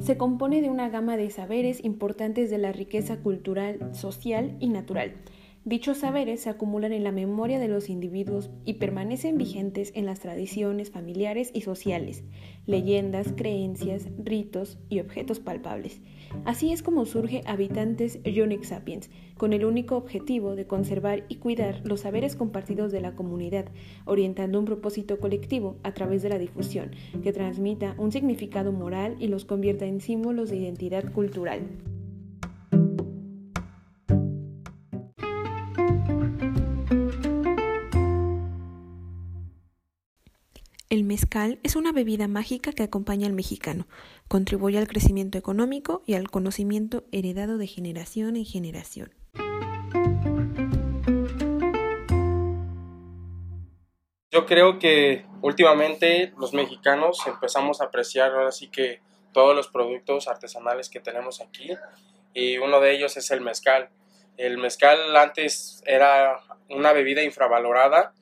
se compone de una gama de saberes importantes de la riqueza cultural, social y natural. Dichos saberes se acumulan en la memoria de los individuos y permanecen vigentes en las tradiciones familiares y sociales, leyendas, creencias, ritos y objetos palpables. Así es como surge Habitantes Unique Sapiens, con el único objetivo de conservar y cuidar los saberes compartidos de la comunidad, orientando un propósito colectivo a través de la difusión, que transmita un significado moral y los convierta en símbolos de identidad cultural. El mezcal es una bebida mágica que acompaña al mexicano, contribuye al crecimiento económico y al conocimiento heredado de generación en generación. Yo creo que últimamente los mexicanos empezamos a apreciar ahora sí que todos los productos artesanales que tenemos aquí y uno de ellos es el mezcal. El mezcal antes era una bebida infravalorada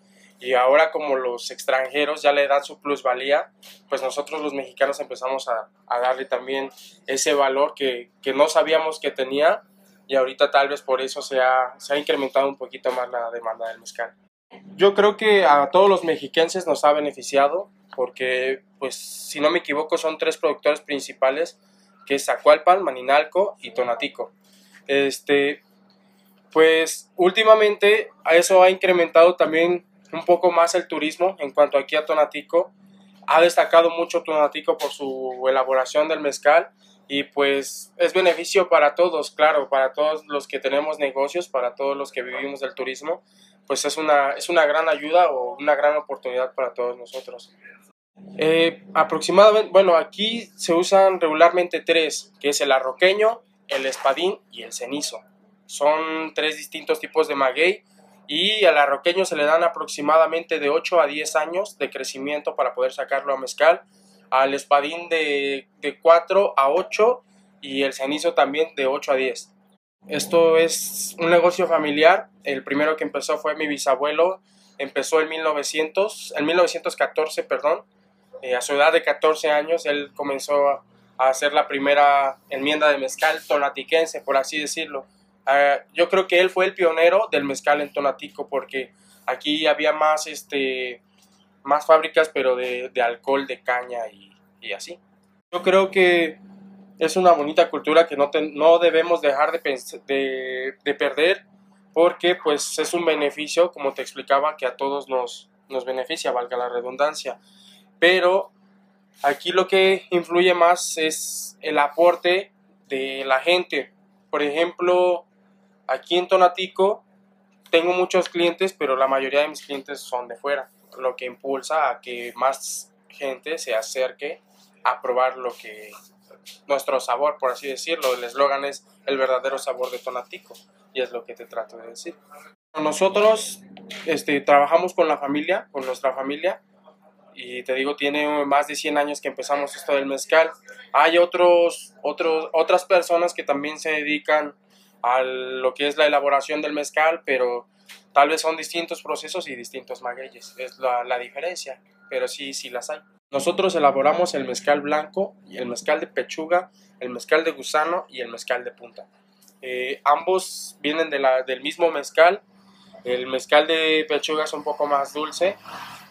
y ahora como los extranjeros ya le dan su plusvalía, pues nosotros los mexicanos empezamos a, darle también ese valor que, no sabíamos que tenía y ahorita tal vez por eso se ha, se ha incrementado un poquito más la demanda del mezcal. Yo creo que a todos los mexiquenses nos ha beneficiado porque, pues, si no me equivoco, son tres productores principales, que es Zacualpan, Maninalco y Tonatico. Este, pues, últimamente a eso ha incrementado también un poco más el turismo en cuanto aquí a Tonatico. Ha destacado mucho Tonatico por su elaboración del mezcal y pues es beneficio para todos, claro, para todos los que tenemos negocios, para todos los que vivimos del turismo, pues es una, es una gran ayuda o una gran oportunidad para todos nosotros. Eh, aproximadamente, bueno, aquí se usan regularmente tres, que es el arroqueño, el espadín y el cenizo. Son tres distintos tipos de maguey y al arroqueño se le dan aproximadamente de 8 a 10 años de crecimiento para poder sacarlo a mezcal, al espadín de, de 4 a 8 y el cenizo también de 8 a 10. Esto es un negocio familiar, el primero que empezó fue mi bisabuelo, empezó en 1900, en 1914, perdón, eh, a su edad de 14 años él comenzó a, a hacer la primera enmienda de mezcal tonatiquense, por así decirlo Ah, yo creo que él fue el pionero del mezcal en Tonatico porque aquí había más, este, más fábricas, pero de, alcohol, de caña y, así. Yo creo que es una bonita cultura que no, no debemos dejar de, de, perder porque pues es un beneficio, como te explicaba, que a todos nos, nos beneficia, valga la redundancia. Pero aquí lo que influye más es el aporte de la gente. Por ejemplo, Aquí en Tonatico tengo muchos clientes, pero la mayoría de mis clientes son de fuera, lo que impulsa a que más gente se acerque a probar lo que nuestro sabor, por así decirlo. El eslogan es el verdadero sabor de Tonatico y es lo que te trato de decir. Nosotros este, trabajamos con la familia, con nuestra familia, y te digo, tiene más de 100 años que empezamos esto del mezcal. Hay otros, otros, otras personas que también se dedican a lo que es la elaboración del mezcal, pero tal vez son distintos procesos y distintos magueyes, es la, la diferencia, pero sí, sí las hay. Nosotros elaboramos el mezcal blanco, el mezcal de pechuga, el mezcal de gusano y el mezcal de punta. Eh, ambos vienen de la, del mismo mezcal. El mezcal de pechuga es un poco más dulce.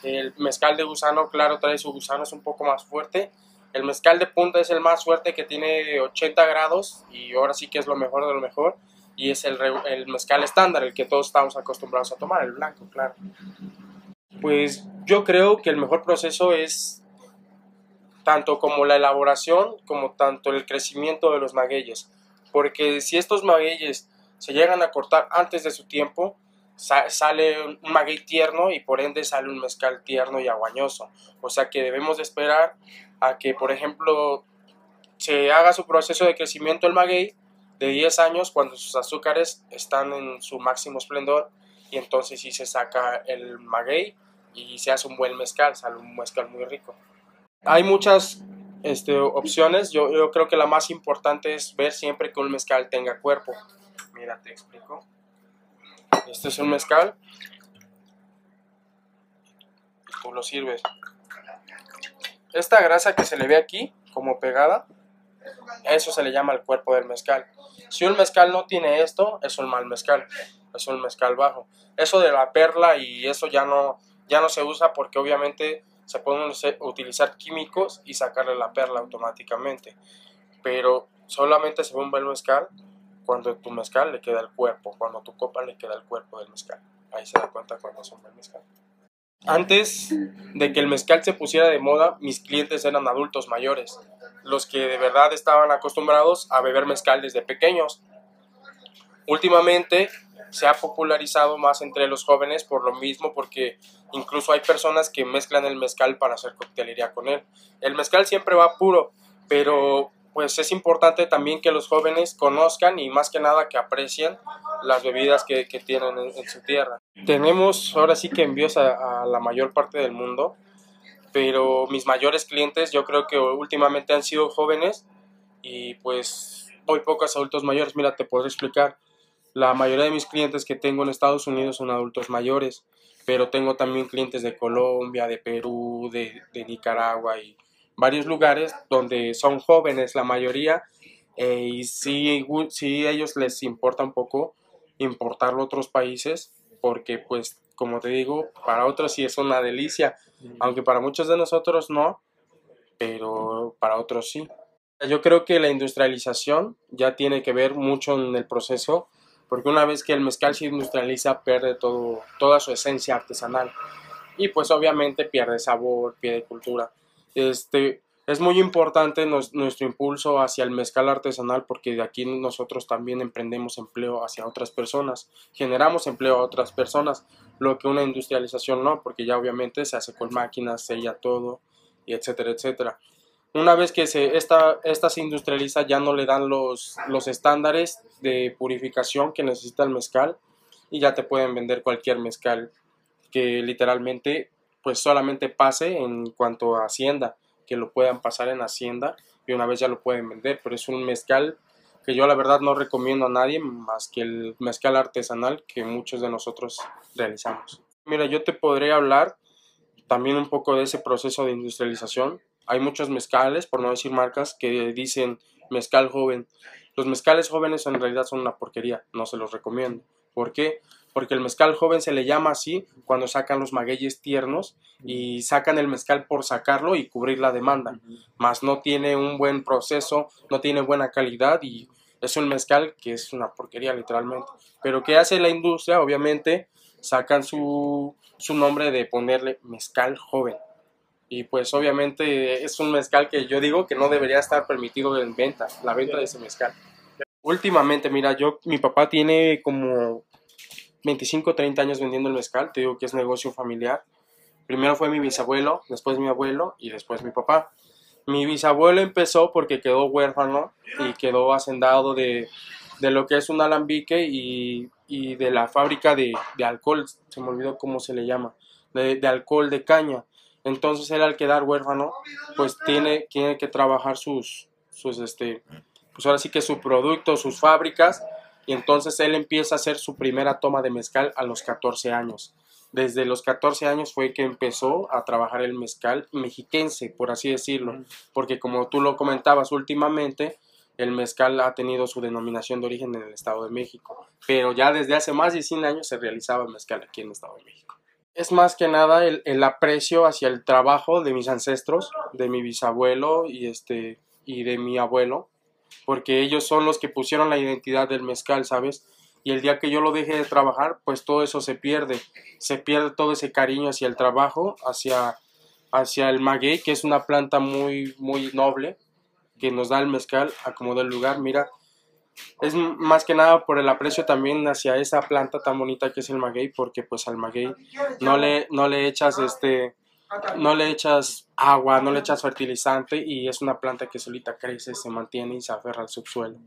El mezcal de gusano, claro, trae su gusano, es un poco más fuerte. El mezcal de punta es el más fuerte que tiene 80 grados y ahora sí que es lo mejor de lo mejor. Y es el, el mezcal estándar, el que todos estamos acostumbrados a tomar, el blanco, claro. Pues yo creo que el mejor proceso es tanto como la elaboración como tanto el crecimiento de los magueyes. Porque si estos magueyes se llegan a cortar antes de su tiempo, sale un maguey tierno y por ende sale un mezcal tierno y aguañoso. O sea que debemos de esperar a que, por ejemplo, se haga su proceso de crecimiento el maguey de 10 años cuando sus azúcares están en su máximo esplendor y entonces sí se saca el maguey y se hace un buen mezcal, sale un mezcal muy rico. Hay muchas este, opciones, yo, yo creo que la más importante es ver siempre que un mezcal tenga cuerpo. Mira, te explico. Este es un mezcal. Tú lo sirves. Esta grasa que se le ve aquí, como pegada, Eso se le llama el cuerpo del mezcal. Si un mezcal no tiene esto, es un mal mezcal, es un mezcal bajo. Eso de la perla y eso ya no, ya no se usa porque obviamente se pueden utilizar químicos y sacarle la perla automáticamente. Pero solamente se ve un buen mezcal cuando tu mezcal le queda el cuerpo, cuando tu copa le queda el cuerpo del mezcal. Ahí se da cuenta cuando es un buen mezcal. Antes de que el mezcal se pusiera de moda, mis clientes eran adultos mayores, los que de verdad estaban acostumbrados a beber mezcal desde pequeños. Últimamente se ha popularizado más entre los jóvenes por lo mismo, porque incluso hay personas que mezclan el mezcal para hacer coctelería con él. El mezcal siempre va puro, pero pues es importante también que los jóvenes conozcan y más que nada que aprecien las bebidas que, tienen en, su tierra. Tenemos ahora sí que envíos a, la mayor parte del mundo, pero mis mayores clientes yo creo que últimamente han sido jóvenes y pues muy pocos adultos mayores. Mira, te puedo explicar. La mayoría de mis clientes que tengo en Estados Unidos son adultos mayores, pero tengo también clientes de Colombia, de Perú, de, de Nicaragua y varios lugares donde son jóvenes la mayoría eh, y sí, sí ellos les importa un poco importarlo a otros países porque pues como te digo para otros sí es una delicia aunque para muchos de nosotros no pero para otros sí. Yo creo que la industrialización ya tiene que ver mucho en el proceso porque una vez que el mezcal se industrializa pierde todo, toda su esencia artesanal y pues obviamente pierde sabor, pierde cultura este, es muy importante nuestro impulso hacia el mezcal artesanal porque de aquí nosotros también emprendemos empleo hacia otras personas, generamos empleo a otras personas, lo que una industrialización no, porque ya obviamente se hace con máquinas, sella todo, y etcétera, etcétera. Una vez que se, esta, esta se industrializa ya no le dan los, los estándares de purificación que necesita el mezcal y ya te pueden vender cualquier mezcal que literalmente pues solamente pase en cuanto a Hacienda, que lo puedan pasar en Hacienda y una vez ya lo pueden vender, pero es un mezcal que yo la verdad no recomiendo a nadie más que el mezcal artesanal que muchos de nosotros realizamos. Mira, yo te podría hablar también un poco de ese proceso de industrialización. Hay muchos mezcales, por no decir marcas, que dicen mezcal joven. Los mezcales jóvenes en realidad son una porquería, no se los recomiendo. ¿Por qué? Porque el mezcal joven se le llama así cuando sacan los magueyes tiernos y sacan el mezcal por sacarlo y cubrir la demanda, más no tiene un buen proceso, no tiene buena calidad y es un mezcal que es una porquería literalmente. Pero ¿qué hace la industria? Obviamente sacan su, su nombre de ponerle mezcal joven. Y pues obviamente es un mezcal que yo digo que no debería estar permitido en venta, la venta de ese mezcal. Últimamente, mira, yo, mi papá tiene como 25, 30 años vendiendo el mezcal, te digo que es negocio familiar. Primero fue mi bisabuelo, después mi abuelo y después mi papá. Mi bisabuelo empezó porque quedó huérfano y quedó hacendado de, de lo que es un alambique y, y de la fábrica de, de, alcohol, se me olvidó cómo se le llama, de, de, alcohol de caña. Entonces él al quedar huérfano, pues tiene, tiene que trabajar sus, sus, este, pues ahora sí que su producto, sus fábricas y entonces él empieza a hacer su primera toma de mezcal a los 14 años. Desde los 14 años fue que empezó a trabajar el mezcal mexiquense, por así decirlo, porque como tú lo comentabas últimamente, el mezcal ha tenido su denominación de origen en el Estado de México, pero ya desde hace más de 100 años se realizaba mezcal aquí en el Estado de México. Es más que nada el, el aprecio hacia el trabajo de mis ancestros, de mi bisabuelo y, este, y de mi abuelo, porque ellos son los que pusieron la identidad del mezcal, ¿sabes? Y el día que yo lo deje de trabajar, pues todo eso se pierde, se pierde todo ese cariño hacia el trabajo, hacia, hacia el maguey, que es una planta muy, muy noble, que nos da el mezcal a como del lugar, mira, es más que nada por el aprecio también hacia esa planta tan bonita que es el maguey, porque pues al maguey no le, no le echas este no le echas agua, no le echas fertilizante y es una planta que solita crece, se mantiene y se aferra al subsuelo.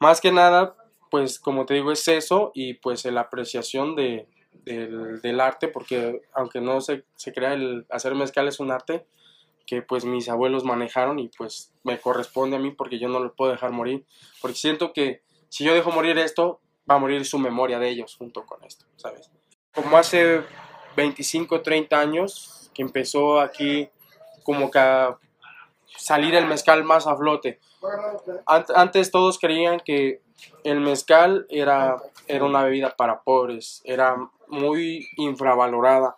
Más que nada, pues como te digo, es eso y pues la apreciación de, del, arte, porque aunque no se, se crea el hacer mezcal es un arte que pues mis abuelos manejaron y pues me corresponde a mí porque yo no lo puedo dejar morir, porque siento que si yo dejo morir esto, va a morir su memoria de ellos junto con esto, ¿sabes? Como hace 25, 30 años, que empezó aquí como que a, salir el mezcal más a flote. Antes todos creían que el mezcal era, era una bebida para pobres, era muy infravalorada.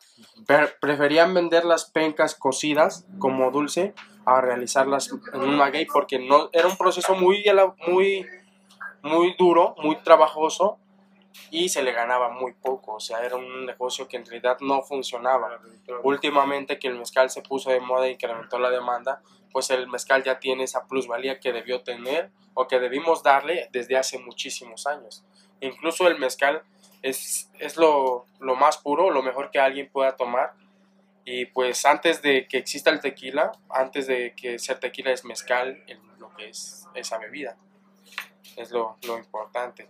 preferían vender las pencas cocidas como dulce a realizarlas en un maguey porque no, era un proceso muy, muy, muy duro, muy trabajoso y se le ganaba muy poco, o sea, era un negocio que en realidad no funcionaba. Últimamente que el mezcal se puso de moda y incrementó la demanda, pues el mezcal ya tiene esa plusvalía que debió tener o que debimos darle desde hace muchísimos años. Incluso el mezcal es, es lo, lo más puro, lo mejor que alguien pueda tomar. Y pues antes de que exista el tequila, antes de que ser tequila es mezcal, lo que es esa bebida. Es lo, lo importante.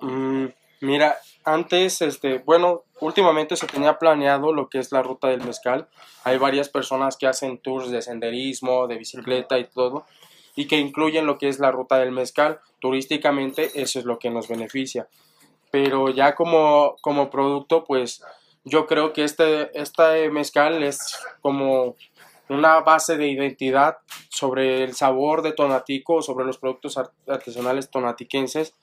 Mm, mira, antes, este, bueno, últimamente se tenía planeado lo que es la ruta del mezcal. Hay varias personas que hacen tours de senderismo, de bicicleta y todo, y que incluyen lo que es la ruta del mezcal. Turísticamente, eso es lo que nos beneficia. Pero ya como, como producto, pues yo creo que este, este mezcal es como una base de identidad sobre el sabor de Tonatico, sobre los productos artesanales tonatiquenses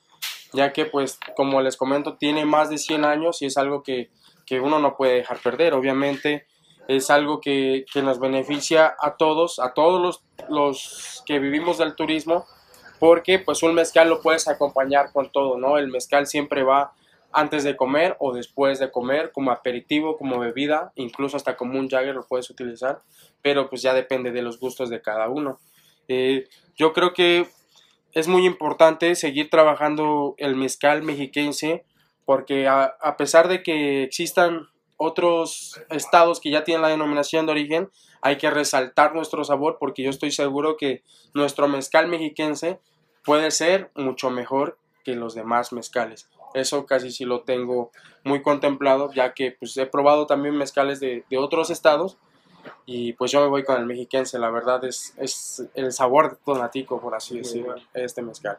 ya que pues como les comento tiene más de 100 años y es algo que, uno no puede dejar perder. Obviamente es algo que, nos beneficia a todos, a todos los, los, que vivimos del turismo, porque pues un mezcal lo puedes acompañar con todo, ¿no? El mezcal siempre va antes de comer o después de comer, como aperitivo, como bebida, incluso hasta como un Jagger lo puedes utilizar, pero pues ya depende de los gustos de cada uno. Eh, yo creo que es muy importante seguir trabajando el mezcal mexiquense porque a, pesar de que existan otros estados que ya tienen la denominación de origen, hay que resaltar nuestro sabor porque yo estoy seguro que nuestro mezcal mexiquense puede ser mucho mejor que los demás mezcales. Eso casi sí lo tengo muy contemplado, ya que pues, he probado también mezcales de, de otros estados y pues yo me voy con el mexiquense, la verdad es, es el sabor tonatico, por así decirlo, este mezcal.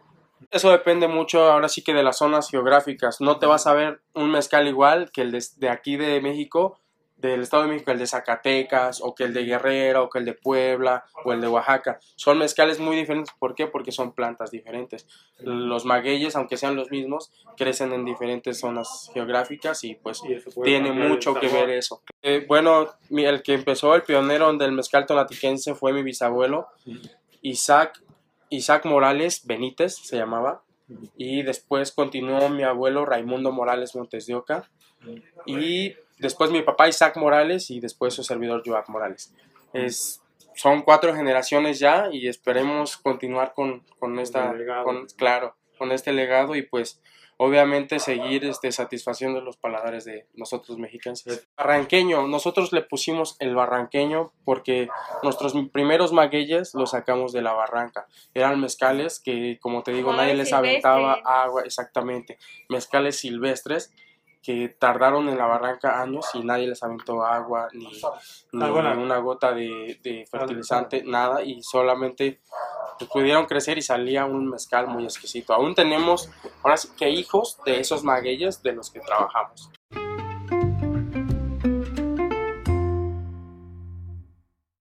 Eso depende mucho ahora sí que de las zonas geográficas. No te vas a ver un mezcal igual que el de aquí de México del Estado de México, el de Zacatecas, o que el de Guerrero, o que el de Puebla, o el de Oaxaca. Son mezcales muy diferentes. ¿Por qué? Porque son plantas diferentes. Los magueyes, aunque sean los mismos, crecen en diferentes zonas geográficas y pues tiene mucho que ver eso. Eh, bueno, el que empezó, el pionero del mezcal tonatiquense fue mi bisabuelo, Isaac, Isaac Morales Benítez se llamaba. Y después continuó mi abuelo Raimundo Morales Montes de Oca. Y después mi papá Isaac Morales y después su servidor Joac Morales. Es, son cuatro generaciones ya y esperemos continuar con, con esta, con, claro, con este legado y pues obviamente seguir este, satisfaciendo los paladares de nosotros mexicanos. Barranqueño, nosotros le pusimos el barranqueño porque nuestros primeros magueyes los sacamos de la barranca. Eran mezcales que, como te digo, nadie les aventaba agua, exactamente, mezcales silvestres que tardaron en la barranca años y nadie les aventó agua ni, una gota de, fertilizante, nada, y solamente pudieron crecer y salía un mezcal muy exquisito. Aún tenemos, ahora sí que hijos de esos magueyes de los que trabajamos.